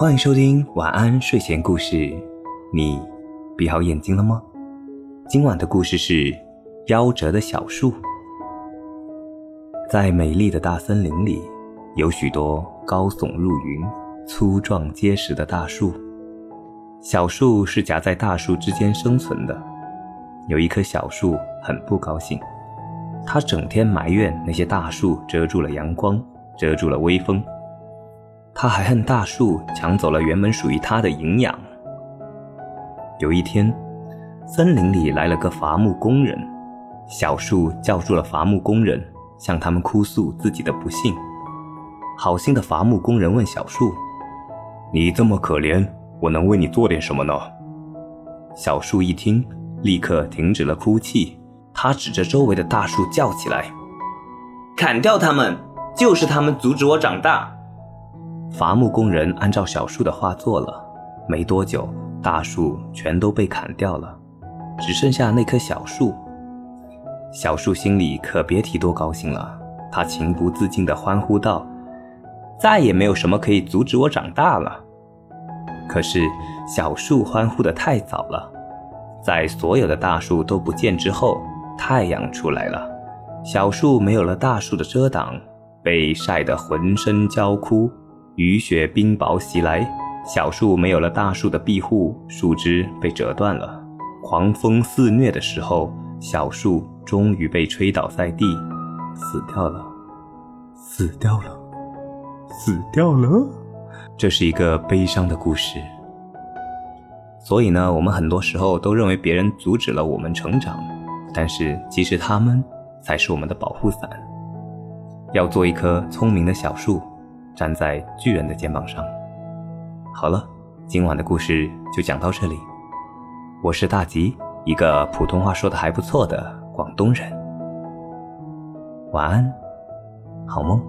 欢迎收听晚安睡前故事。你闭好眼睛了吗？今晚的故事是夭折的小树。在美丽的大森林里，有许多高耸入云、粗壮结实的大树。小树是夹在大树之间生存的。有一棵小树很不高兴，它整天埋怨那些大树遮住了阳光，遮住了微风。他还恨大树抢走了原本属于他的营养。有一天，森林里来了个伐木工人，小树叫住了伐木工人，向他们哭诉自己的不幸。好心的伐木工人问小树：“你这么可怜，我能为你做点什么呢？”小树一听。立刻停止了哭泣，他指着周围的大树叫起来：“砍掉它们，就是他们阻止我长大。”伐木工人按照小树的话做了，没多久，大树全都被砍掉了，只剩下那棵小树。小树心里可别提多高兴了，他情不自禁地欢呼道：“再也没有什么可以阻止我长大了。”可是，小树欢呼得太早了。在所有的大树都不见之后，太阳出来了，小树没有了大树的遮挡，被晒得浑身焦枯。雨雪冰雹袭来，小树没有了大树的庇护，树枝被折断了。狂风肆虐的时候，小树终于被吹倒在地，死掉了，死掉了，死掉了。这是一个悲伤的故事。所以呢，我们很多时候都认为别人阻止了我们成长，但是其实他们才是我们的保护伞。要做一棵聪明的小树，站在巨人的肩膀上。好了，今晚的故事就讲到这里。我是大吉，一个普通话说的还不错的广东人。晚安，好梦。